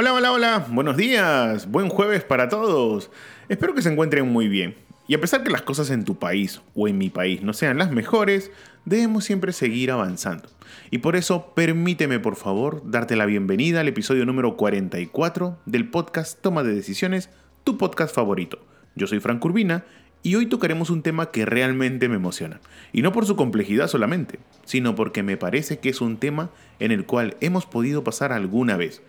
Hola, hola, hola, buenos días, buen jueves para todos. Espero que se encuentren muy bien. Y a pesar que las cosas en tu país o en mi país no sean las mejores, debemos siempre seguir avanzando. Y por eso permíteme por favor darte la bienvenida al episodio número 44 del podcast Toma de Decisiones, tu podcast favorito. Yo soy Frank Urbina y hoy tocaremos un tema que realmente me emociona. Y no por su complejidad solamente, sino porque me parece que es un tema en el cual hemos podido pasar alguna vez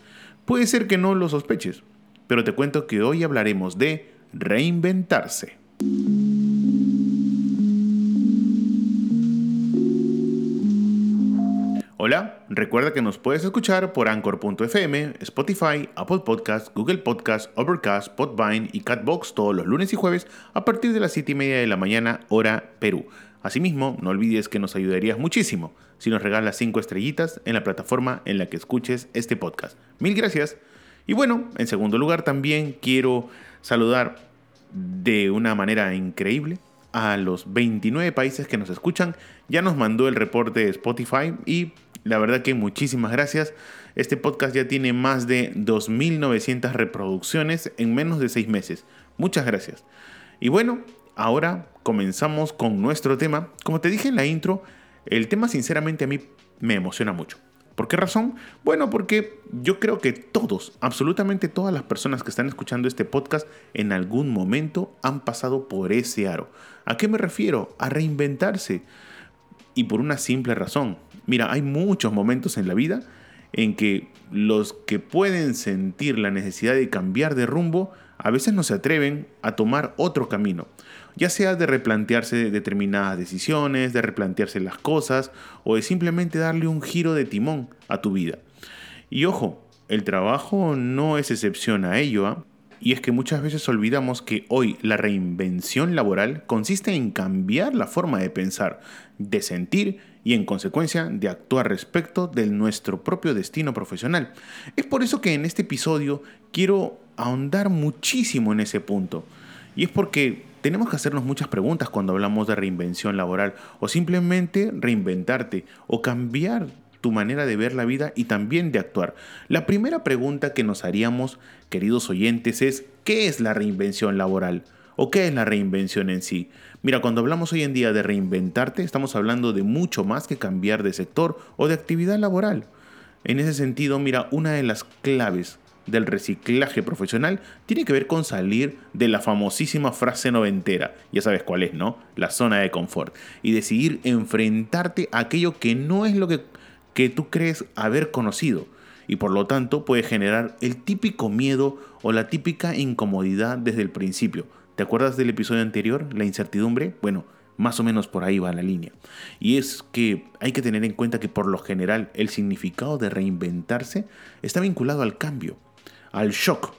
Puede ser que no lo sospeches, pero te cuento que hoy hablaremos de reinventarse. Hola, recuerda que nos puedes escuchar por Anchor.fm, Spotify, Apple Podcasts, Google Podcasts, Overcast, Podvine y Catbox todos los lunes y jueves a partir de las 7 y media de la mañana, hora Perú. Asimismo, no olvides que nos ayudarías muchísimo si nos regalas 5 estrellitas en la plataforma en la que escuches este podcast. Mil gracias. Y bueno, en segundo lugar también quiero saludar de una manera increíble a los 29 países que nos escuchan. Ya nos mandó el reporte de Spotify y la verdad que muchísimas gracias. Este podcast ya tiene más de 2.900 reproducciones en menos de 6 meses. Muchas gracias. Y bueno, ahora comenzamos con nuestro tema. Como te dije en la intro, el tema sinceramente a mí me emociona mucho. ¿Por qué razón? Bueno, porque yo creo que todos, absolutamente todas las personas que están escuchando este podcast en algún momento han pasado por ese aro. ¿A qué me refiero? A reinventarse. Y por una simple razón. Mira, hay muchos momentos en la vida en que los que pueden sentir la necesidad de cambiar de rumbo a veces no se atreven a tomar otro camino ya sea de replantearse determinadas decisiones, de replantearse las cosas o de simplemente darle un giro de timón a tu vida. Y ojo, el trabajo no es excepción a ello, ¿ah? y es que muchas veces olvidamos que hoy la reinvención laboral consiste en cambiar la forma de pensar, de sentir y en consecuencia de actuar respecto de nuestro propio destino profesional. Es por eso que en este episodio quiero ahondar muchísimo en ese punto. Y es porque tenemos que hacernos muchas preguntas cuando hablamos de reinvención laboral o simplemente reinventarte o cambiar tu manera de ver la vida y también de actuar. La primera pregunta que nos haríamos, queridos oyentes, es ¿qué es la reinvención laboral? ¿O qué es la reinvención en sí? Mira, cuando hablamos hoy en día de reinventarte, estamos hablando de mucho más que cambiar de sector o de actividad laboral. En ese sentido, mira, una de las claves del reciclaje profesional tiene que ver con salir de la famosísima frase noventera, ya sabes cuál es, ¿no? La zona de confort, y decidir enfrentarte a aquello que no es lo que, que tú crees haber conocido, y por lo tanto puede generar el típico miedo o la típica incomodidad desde el principio. ¿Te acuerdas del episodio anterior, la incertidumbre? Bueno, más o menos por ahí va la línea. Y es que hay que tener en cuenta que por lo general el significado de reinventarse está vinculado al cambio al shock,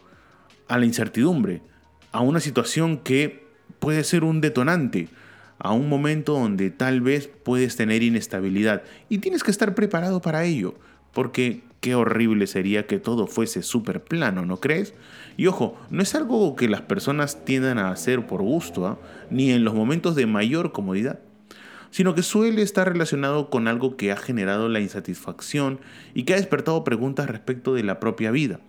a la incertidumbre, a una situación que puede ser un detonante, a un momento donde tal vez puedes tener inestabilidad y tienes que estar preparado para ello, porque qué horrible sería que todo fuese súper plano, ¿no crees? Y ojo, no es algo que las personas tiendan a hacer por gusto, ¿ah? ni en los momentos de mayor comodidad sino que suele estar relacionado con algo que ha generado la insatisfacción y que ha despertado preguntas respecto de la propia vida.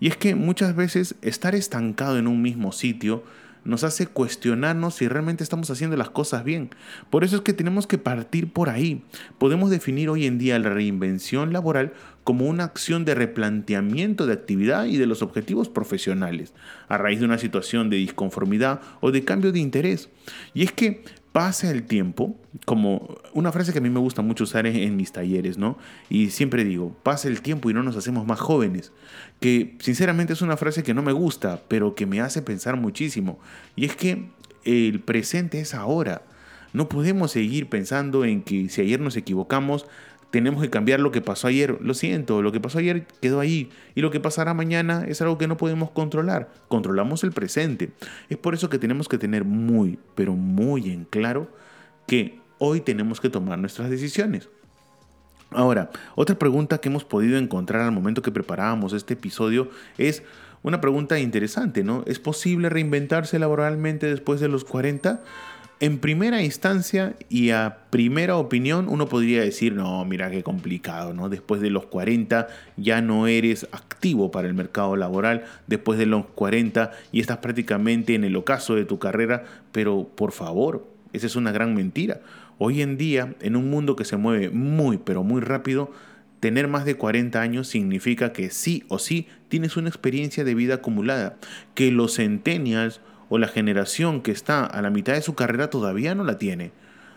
Y es que muchas veces estar estancado en un mismo sitio nos hace cuestionarnos si realmente estamos haciendo las cosas bien. Por eso es que tenemos que partir por ahí. Podemos definir hoy en día la reinvención laboral como una acción de replanteamiento de actividad y de los objetivos profesionales, a raíz de una situación de disconformidad o de cambio de interés. Y es que pasa el tiempo, como una frase que a mí me gusta mucho usar en, mis talleres, ¿no? Y siempre digo, pasa el tiempo y no nos hacemos más jóvenes, que sinceramente es una frase que no me gusta, pero que me hace pensar muchísimo. Y es que el presente es ahora. No podemos seguir pensando en que si ayer nos equivocamos, tenemos que cambiar lo que pasó ayer. Lo siento, lo que pasó ayer quedó ahí. Y lo que pasará mañana es algo que no podemos controlar. Controlamos el presente. Es por eso que tenemos que tener muy, pero muy en claro que hoy tenemos que tomar nuestras decisiones. Ahora, otra pregunta que hemos podido encontrar al momento que preparábamos este episodio es una pregunta interesante, ¿no? ¿Es posible reinventarse laboralmente después de los 40? En primera instancia y a primera opinión uno podría decir, no, mira qué complicado, ¿no? Después de los 40 ya no eres activo para el mercado laboral, después de los 40 y estás prácticamente en el ocaso de tu carrera, pero por favor, esa es una gran mentira. Hoy en día, en un mundo que se mueve muy, pero muy rápido, tener más de 40 años significa que sí o sí tienes una experiencia de vida acumulada, que los centennials o la generación que está a la mitad de su carrera todavía no la tiene.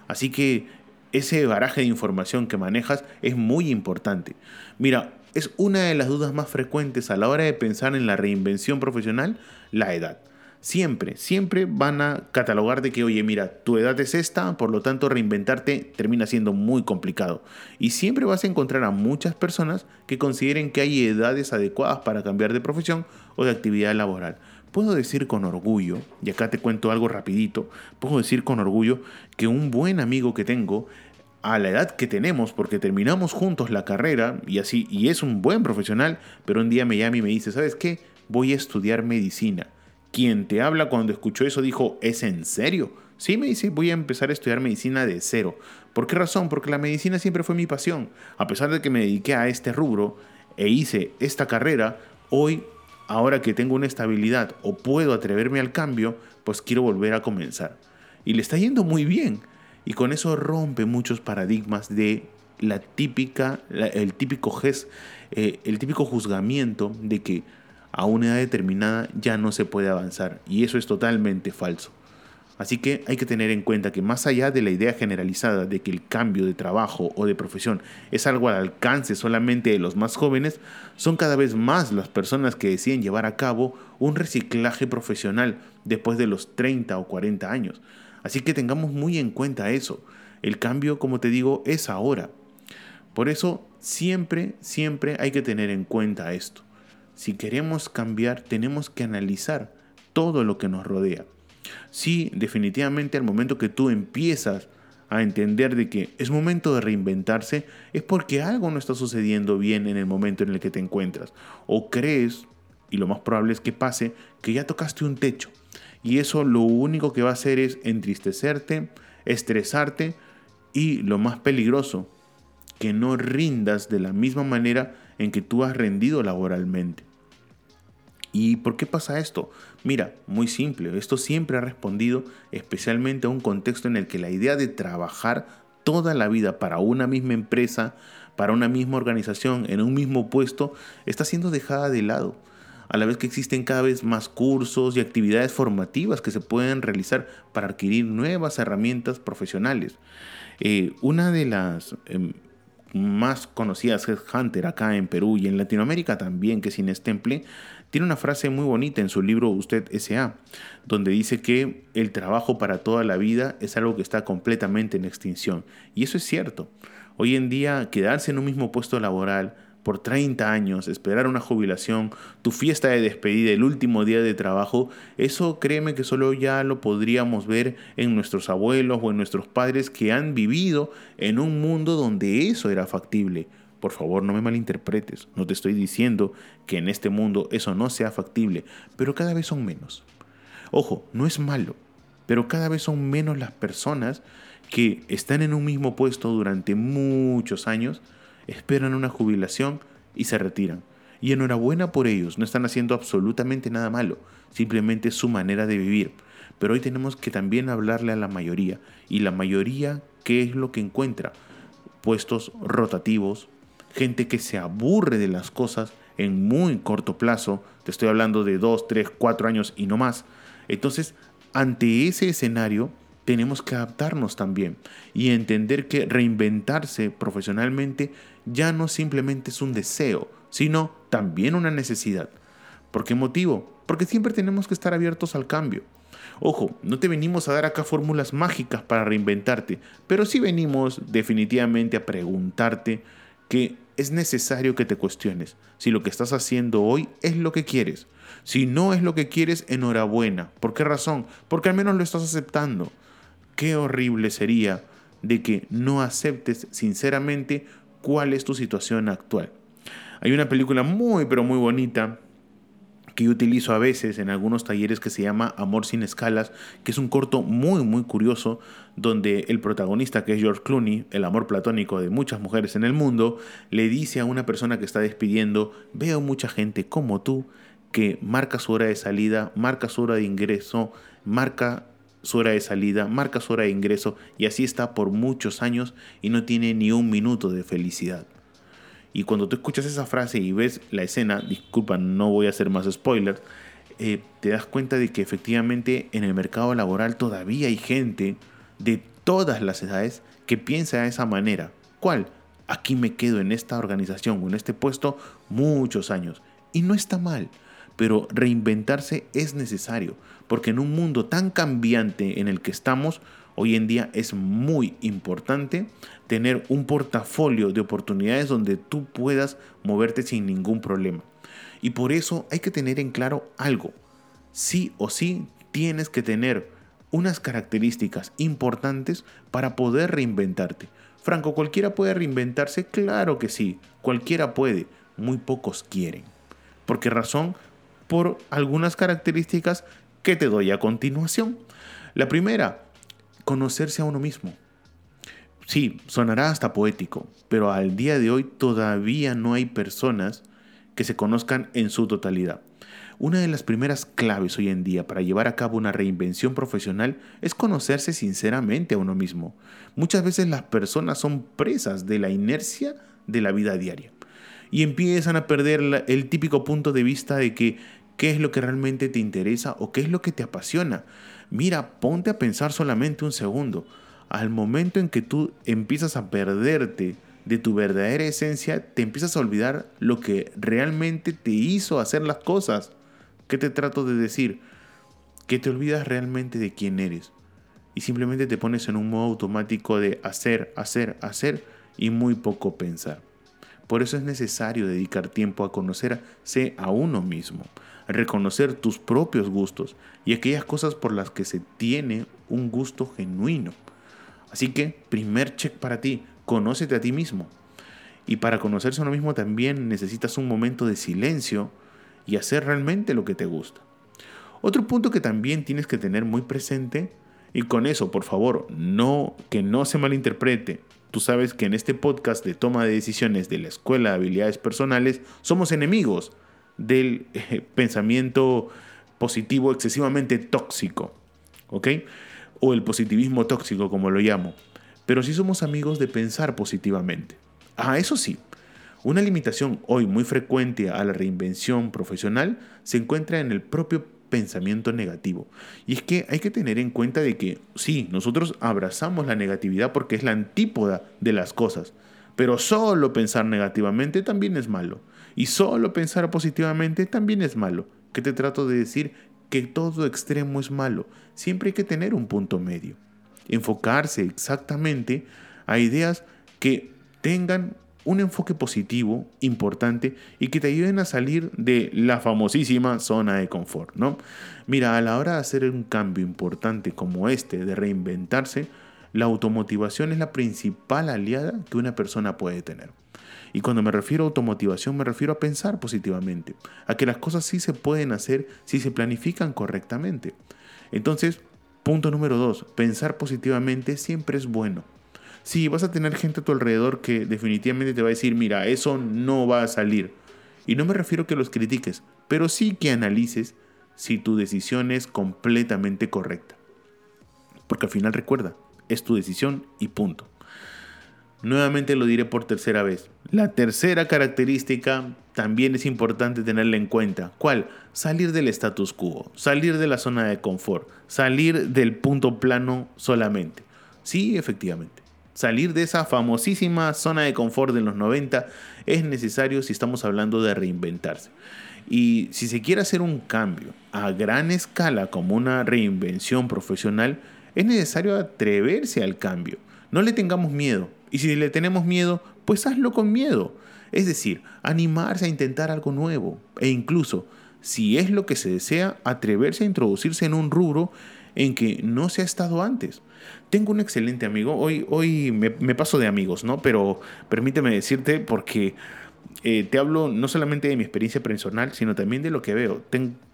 Así que ese baraje de información que manejas es muy importante. Mira, es una de las dudas más frecuentes a la hora de pensar en la reinvención profesional, la edad. Siempre, siempre van a catalogar de que, oye, mira, tu edad es esta, por lo tanto reinventarte termina siendo muy complicado. Y siempre vas a encontrar a muchas personas que consideren que hay edades adecuadas para cambiar de profesión o de actividad laboral. Puedo decir con orgullo, y acá te cuento algo rapidito, puedo decir con orgullo que un buen amigo que tengo, a la edad que tenemos, porque terminamos juntos la carrera, y así, y es un buen profesional, pero un día me llama y me dice, ¿sabes qué? Voy a estudiar medicina. Quien te habla cuando escuchó eso dijo, ¿es en serio? Sí, me dice, voy a empezar a estudiar medicina de cero. ¿Por qué razón? Porque la medicina siempre fue mi pasión. A pesar de que me dediqué a este rubro e hice esta carrera, hoy ahora que tengo una estabilidad o puedo atreverme al cambio, pues quiero volver a comenzar. Y le está yendo muy bien. Y con eso rompe muchos paradigmas de la típica, el típico gest, eh, el típico juzgamiento de que a una edad determinada ya no se puede avanzar. Y eso es totalmente falso. Así que hay que tener en cuenta que más allá de la idea generalizada de que el cambio de trabajo o de profesión es algo al alcance solamente de los más jóvenes, son cada vez más las personas que deciden llevar a cabo un reciclaje profesional después de los 30 o 40 años. Así que tengamos muy en cuenta eso. El cambio, como te digo, es ahora. Por eso siempre, siempre hay que tener en cuenta esto. Si queremos cambiar, tenemos que analizar todo lo que nos rodea. Sí, definitivamente al momento que tú empiezas a entender de que es momento de reinventarse, es porque algo no está sucediendo bien en el momento en el que te encuentras. O crees, y lo más probable es que pase, que ya tocaste un techo. Y eso lo único que va a hacer es entristecerte, estresarte y lo más peligroso, que no rindas de la misma manera en que tú has rendido laboralmente. ¿Y por qué pasa esto? Mira, muy simple, esto siempre ha respondido especialmente a un contexto en el que la idea de trabajar toda la vida para una misma empresa, para una misma organización, en un mismo puesto, está siendo dejada de lado. A la vez que existen cada vez más cursos y actividades formativas que se pueden realizar para adquirir nuevas herramientas profesionales. Eh, una de las em, más conocidas es Hunter acá en Perú y en Latinoamérica también, que es Inestemple, tiene una frase muy bonita en su libro Usted S.A., donde dice que el trabajo para toda la vida es algo que está completamente en extinción. Y eso es cierto. Hoy en día, quedarse en un mismo puesto laboral por 30 años, esperar una jubilación, tu fiesta de despedida, el último día de trabajo, eso créeme que solo ya lo podríamos ver en nuestros abuelos o en nuestros padres que han vivido en un mundo donde eso era factible. Por favor, no me malinterpretes. No te estoy diciendo que en este mundo eso no sea factible, pero cada vez son menos. Ojo, no es malo, pero cada vez son menos las personas que están en un mismo puesto durante muchos años, esperan una jubilación y se retiran. Y enhorabuena por ellos, no están haciendo absolutamente nada malo, simplemente su manera de vivir. Pero hoy tenemos que también hablarle a la mayoría. Y la mayoría, ¿qué es lo que encuentra? Puestos rotativos, gente que se aburre de las cosas en muy corto plazo, te estoy hablando de 2, 3, 4 años y no más. Entonces, ante ese escenario, tenemos que adaptarnos también y entender que reinventarse profesionalmente ya no simplemente es un deseo, sino también una necesidad. ¿Por qué motivo? Porque siempre tenemos que estar abiertos al cambio. Ojo, no te venimos a dar acá fórmulas mágicas para reinventarte, pero sí venimos definitivamente a preguntarte que es necesario que te cuestiones si lo que estás haciendo hoy es lo que quieres. Si no es lo que quieres, enhorabuena. ¿Por qué razón? Porque al menos lo estás aceptando. Qué horrible sería de que no aceptes sinceramente cuál es tu situación actual. Hay una película muy pero muy bonita que yo utilizo a veces en algunos talleres que se llama Amor sin escalas, que es un corto muy muy curioso donde el protagonista que es George Clooney, el amor platónico de muchas mujeres en el mundo, le dice a una persona que está despidiendo, veo mucha gente como tú que marca su hora de salida, marca su hora de ingreso, marca su hora de salida, marca su hora de ingreso y así está por muchos años y no tiene ni un minuto de felicidad. Y cuando tú escuchas esa frase y ves la escena, disculpa, no voy a hacer más spoilers, eh, te das cuenta de que efectivamente en el mercado laboral todavía hay gente de todas las edades que piensa de esa manera. ¿Cuál? Aquí me quedo en esta organización o en este puesto muchos años. Y no está mal, pero reinventarse es necesario, porque en un mundo tan cambiante en el que estamos, hoy en día es muy importante tener un portafolio de oportunidades donde tú puedas moverte sin ningún problema. Y por eso hay que tener en claro algo. Sí o sí tienes que tener unas características importantes para poder reinventarte. Franco, ¿cualquiera puede reinventarse? Claro que sí, cualquiera puede, muy pocos quieren. ¿Por qué razón? Por algunas características que te doy a continuación. La primera, conocerse a uno mismo. Sí, sonará hasta poético, pero al día de hoy todavía no hay personas que se conozcan en su totalidad. Una de las primeras claves hoy en día para llevar a cabo una reinvención profesional es conocerse sinceramente a uno mismo. Muchas veces las personas son presas de la inercia de la vida diaria y empiezan a perder el típico punto de vista de que qué es lo que realmente te interesa o qué es lo que te apasiona. Mira, ponte a pensar solamente un segundo al momento en que tú empiezas a perderte de tu verdadera esencia, te empiezas a olvidar lo que realmente te hizo hacer las cosas. ¿Qué te trato de decir? Que te olvidas realmente de quién eres. Y simplemente te pones en un modo automático de hacer, hacer, hacer y muy poco pensar. Por eso es necesario dedicar tiempo a conocerse a uno mismo, reconocer tus propios gustos y aquellas cosas por las que se tiene un gusto genuino. Así que, primer check para ti, conócete a ti mismo. Y para conocerse a uno mismo también necesitas un momento de silencio y hacer realmente lo que te gusta. Otro punto que también tienes que tener muy presente, y con eso, por favor, no que no se malinterprete. Tú sabes que en este podcast de toma de decisiones de la Escuela de Habilidades Personales somos enemigos del eh, pensamiento positivo excesivamente tóxico. ¿Ok? o el positivismo tóxico como lo llamo, pero sí somos amigos de pensar positivamente. Ah, eso sí, una limitación hoy muy frecuente a la reinvención profesional se encuentra en el propio pensamiento negativo. Y es que hay que tener en cuenta de que sí, nosotros abrazamos la negatividad porque es la antípoda de las cosas, pero solo pensar negativamente también es malo. Y solo pensar positivamente también es malo. ¿Qué te trato de decir? que todo extremo es malo. Siempre hay que tener un punto medio. Enfocarse exactamente a ideas que tengan un enfoque positivo, importante y que te ayuden a salir de la famosísima zona de confort, ¿no? Mira, a la hora de hacer un cambio importante como este, de reinventarse, la automotivación es la principal aliada que una persona puede tener. Y cuando me refiero a automotivación me refiero a pensar positivamente, a que las cosas sí se pueden hacer si se planifican correctamente. Entonces, punto número dos, pensar positivamente siempre es bueno. Sí, vas a tener gente a tu alrededor que definitivamente te va a decir, mira, eso no va a salir. Y no me refiero a que los critiques, pero sí que analices si tu decisión es completamente correcta. Porque al final recuerda, es tu decisión y punto. Nuevamente lo diré por tercera vez. La tercera característica también es importante tenerla en cuenta. ¿Cuál? Salir del status quo, salir de la zona de confort, salir del punto plano solamente. Sí, efectivamente. Salir de esa famosísima zona de confort de los 90 es necesario si estamos hablando de reinventarse. Y si se quiere hacer un cambio a gran escala como una reinvención profesional, es necesario atreverse al cambio. No le tengamos miedo. Y si le tenemos miedo, pues hazlo con miedo. Es decir, animarse a intentar algo nuevo. E incluso, si es lo que se desea, atreverse a introducirse en un rubro en que no se ha estado antes. Tengo un excelente amigo, hoy, hoy me, paso de amigos, ¿no? Pero permíteme decirte porque eh, te hablo no solamente de mi experiencia personal, sino también de lo que veo.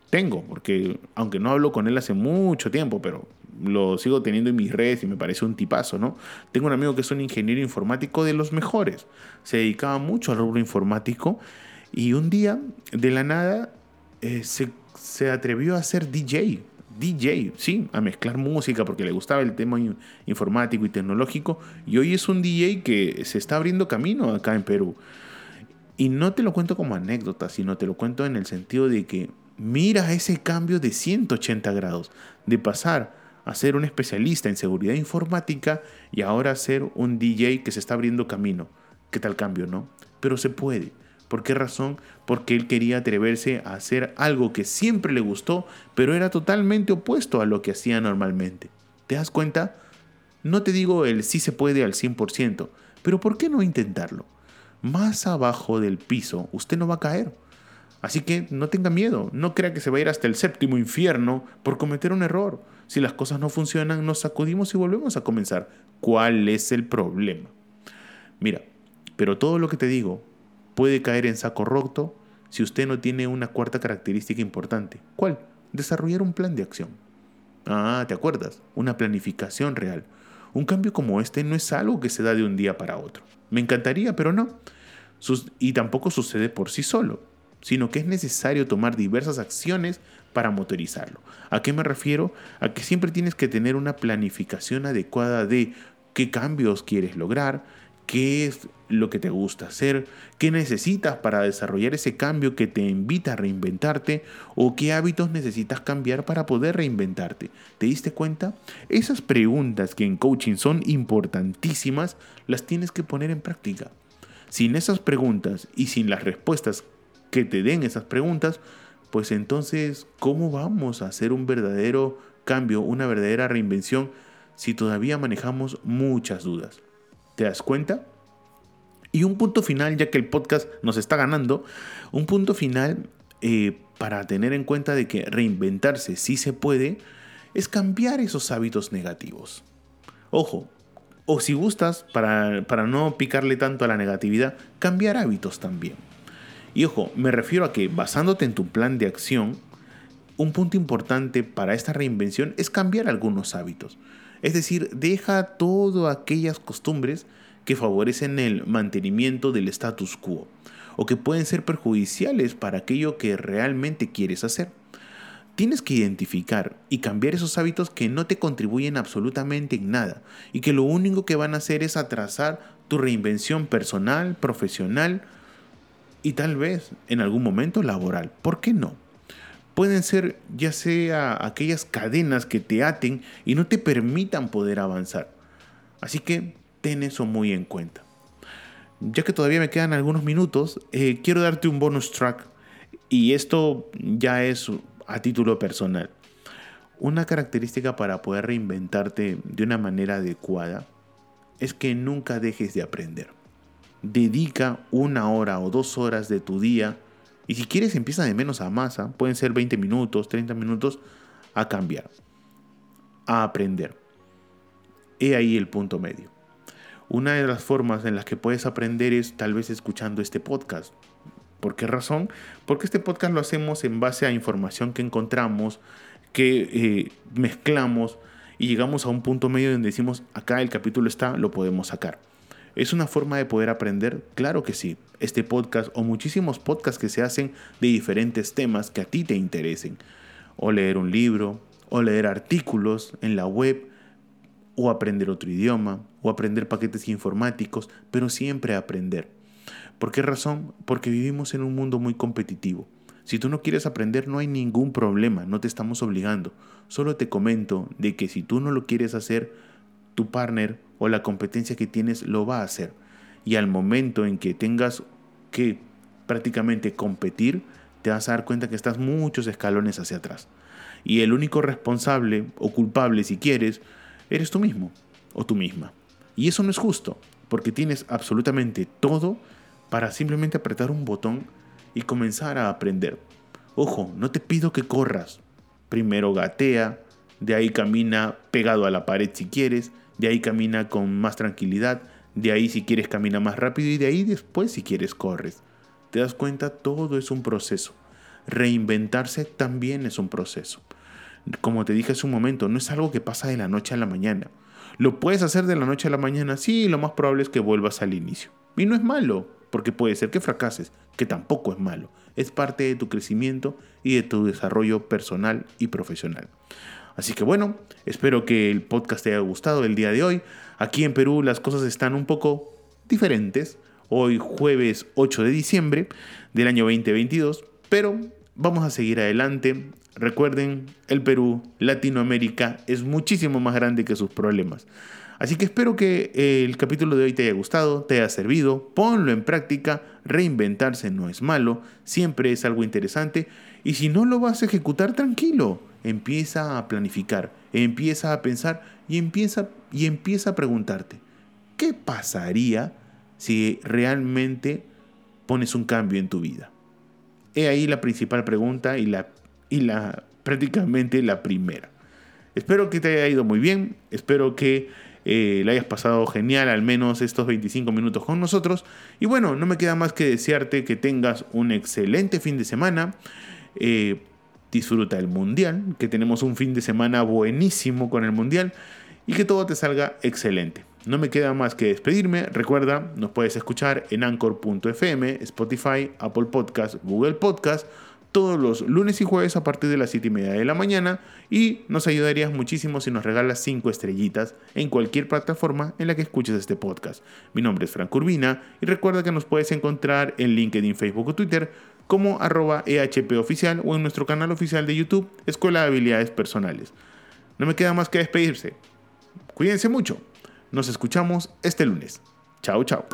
tengo, porque aunque no hablo con él hace mucho tiempo, pero lo sigo teniendo en mis redes y me parece un tipazo, ¿no? Tengo un amigo que es un ingeniero informático de los mejores. Se dedicaba mucho al rubro informático y un día, de la nada, eh, se, se atrevió a ser DJ DJ, sí, a mezclar música porque le gustaba el tema informático y tecnológico. Y hoy es un DJ que se está abriendo camino acá en Perú. Y no te lo cuento como anécdota, sino te lo cuento en el sentido de que mira ese cambio de 180 grados, de pasar a ser un especialista en seguridad informática y ahora ser un DJ que se está abriendo camino. ¿Qué tal cambio, no? Pero se puede. ¿Por qué razón? Porque él quería atreverse a hacer algo que siempre le gustó, pero era totalmente opuesto a lo que hacía normalmente. ¿Te das cuenta? No te digo el sí se puede al 100%, pero ¿por qué no intentarlo? Más abajo del piso usted no va a caer. Así que no tenga miedo, no crea que se va a ir hasta el séptimo infierno por cometer un error. Si las cosas no funcionan, nos sacudimos y volvemos a comenzar. ¿Cuál es el problema? Mira, pero todo lo que te digo puede caer en saco roto si usted no tiene una cuarta característica importante. ¿Cuál? Desarrollar un plan de acción. Ah, ¿te acuerdas? Una planificación real. Un cambio como este no es algo que se da de un día para otro. Me encantaría, pero no. y tampoco sucede por sí solo, sino que es necesario tomar diversas acciones para motorizarlo. ¿A qué me refiero? A que siempre tienes que tener una planificación adecuada de qué cambios quieres lograr, qué es lo que te gusta hacer, qué necesitas para desarrollar ese cambio que te invita a reinventarte o qué hábitos necesitas cambiar para poder reinventarte. ¿Te diste cuenta? Esas preguntas que en coaching son importantísimas las tienes que poner en práctica. Sin esas preguntas y sin las respuestas que te den esas preguntas, pues entonces, ¿cómo vamos a hacer un verdadero cambio, una verdadera reinvención si todavía manejamos muchas dudas? ¿Te das cuenta? Y un punto final, ya que el podcast nos está ganando, un punto final eh, para tener en cuenta de que reinventarse sí se puede, es cambiar esos hábitos negativos. Ojo, o si gustas, para, para no picarle tanto a la negatividad, cambiar hábitos también. Y ojo, me refiero a que basándote en tu plan de acción, un punto importante para esta reinvención es cambiar algunos hábitos. Es decir, deja todas aquellas costumbres que favorecen el mantenimiento del status quo o que pueden ser perjudiciales para aquello que realmente quieres hacer. Tienes que identificar y cambiar esos hábitos que no te contribuyen absolutamente en nada y que lo único que van a hacer es atrasar tu reinvención personal, profesional y tal vez en algún momento laboral. ¿Por qué no? pueden ser ya sea aquellas cadenas que te aten y no te permitan poder avanzar. Así que ten eso muy en cuenta. Ya que todavía me quedan algunos minutos, eh, quiero darte un bonus track y esto ya es a título personal. Una característica para poder reinventarte de una manera adecuada es que nunca dejes de aprender. Dedica una hora o dos horas de tu día y si quieres empieza de menos a más, ¿ah? pueden ser 20 minutos, 30 minutos a cambiar, a aprender. He ahí el punto medio. Una de las formas en las que puedes aprender es tal vez escuchando este podcast. ¿Por qué razón? Porque este podcast lo hacemos en base a información que encontramos, que eh, mezclamos y llegamos a un punto medio donde decimos, acá el capítulo está, lo podemos sacar. ¿Es una forma de poder aprender? Claro que sí. Este podcast o muchísimos podcasts que se hacen de diferentes temas que a ti te interesen. O leer un libro, o leer artículos en la web, o aprender otro idioma, o aprender paquetes informáticos, pero siempre aprender. ¿Por qué razón? Porque vivimos en un mundo muy competitivo. Si tú no quieres aprender no hay ningún problema, no te estamos obligando. Solo te comento de que si tú no lo quieres hacer, tu partner o la competencia que tienes lo va a hacer. Y al momento en que tengas que prácticamente competir, te vas a dar cuenta que estás muchos escalones hacia atrás. Y el único responsable o culpable, si quieres, eres tú mismo o tú misma. Y eso no es justo, porque tienes absolutamente todo para simplemente apretar un botón y comenzar a aprender. Ojo, no te pido que corras. Primero gatea, de ahí camina pegado a la pared si quieres, de ahí camina con más tranquilidad, de ahí si quieres camina más rápido y de ahí después si quieres corres. ¿Te das cuenta? Todo es un proceso. Reinventarse también es un proceso. Como te dije hace un momento, no es algo que pasa de la noche a la mañana. ¿Lo puedes hacer de la noche a la mañana? Sí, lo más probable es que vuelvas al inicio. Y no es malo, porque puede ser que fracases, que tampoco es malo. Es parte de tu crecimiento y de tu desarrollo personal y profesional. Así que bueno, espero que el podcast te haya gustado el día de hoy. Aquí en Perú las cosas están un poco diferentes. Hoy jueves 8 de diciembre del año 2022. Pero vamos a seguir adelante. Recuerden, el Perú, Latinoamérica, es muchísimo más grande que sus problemas. Así que espero que el capítulo de hoy te haya gustado, te haya servido, ponlo en práctica, reinventarse no es malo, siempre es algo interesante y si no lo vas a ejecutar tranquilo, empieza a planificar, empieza a pensar y empieza, y empieza a preguntarte, ¿qué pasaría si realmente pones un cambio en tu vida? He ahí la principal pregunta y la, y la prácticamente la primera. Espero que te haya ido muy bien, espero que eh, la hayas pasado genial al menos estos 25 minutos con nosotros. Y bueno, no me queda más que desearte que tengas un excelente fin de semana. Eh, disfruta el mundial, que tenemos un fin de semana buenísimo con el mundial y que todo te salga excelente. No me queda más que despedirme. Recuerda, nos puedes escuchar en anchor.fm, Spotify, Apple Podcast, Google Podcast, todos los lunes y jueves a partir de las 7 y media de la mañana. Y nos ayudarías muchísimo si nos regalas 5 estrellitas en cualquier plataforma en la que escuches este podcast. Mi nombre es Frank Urbina y recuerda que nos puedes encontrar en LinkedIn, Facebook o Twitter como arroba EHP oficial o en nuestro canal oficial de YouTube, Escuela de Habilidades Personales. No me queda más que despedirse. Cuídense mucho. Nos escuchamos este lunes. Chao, chao.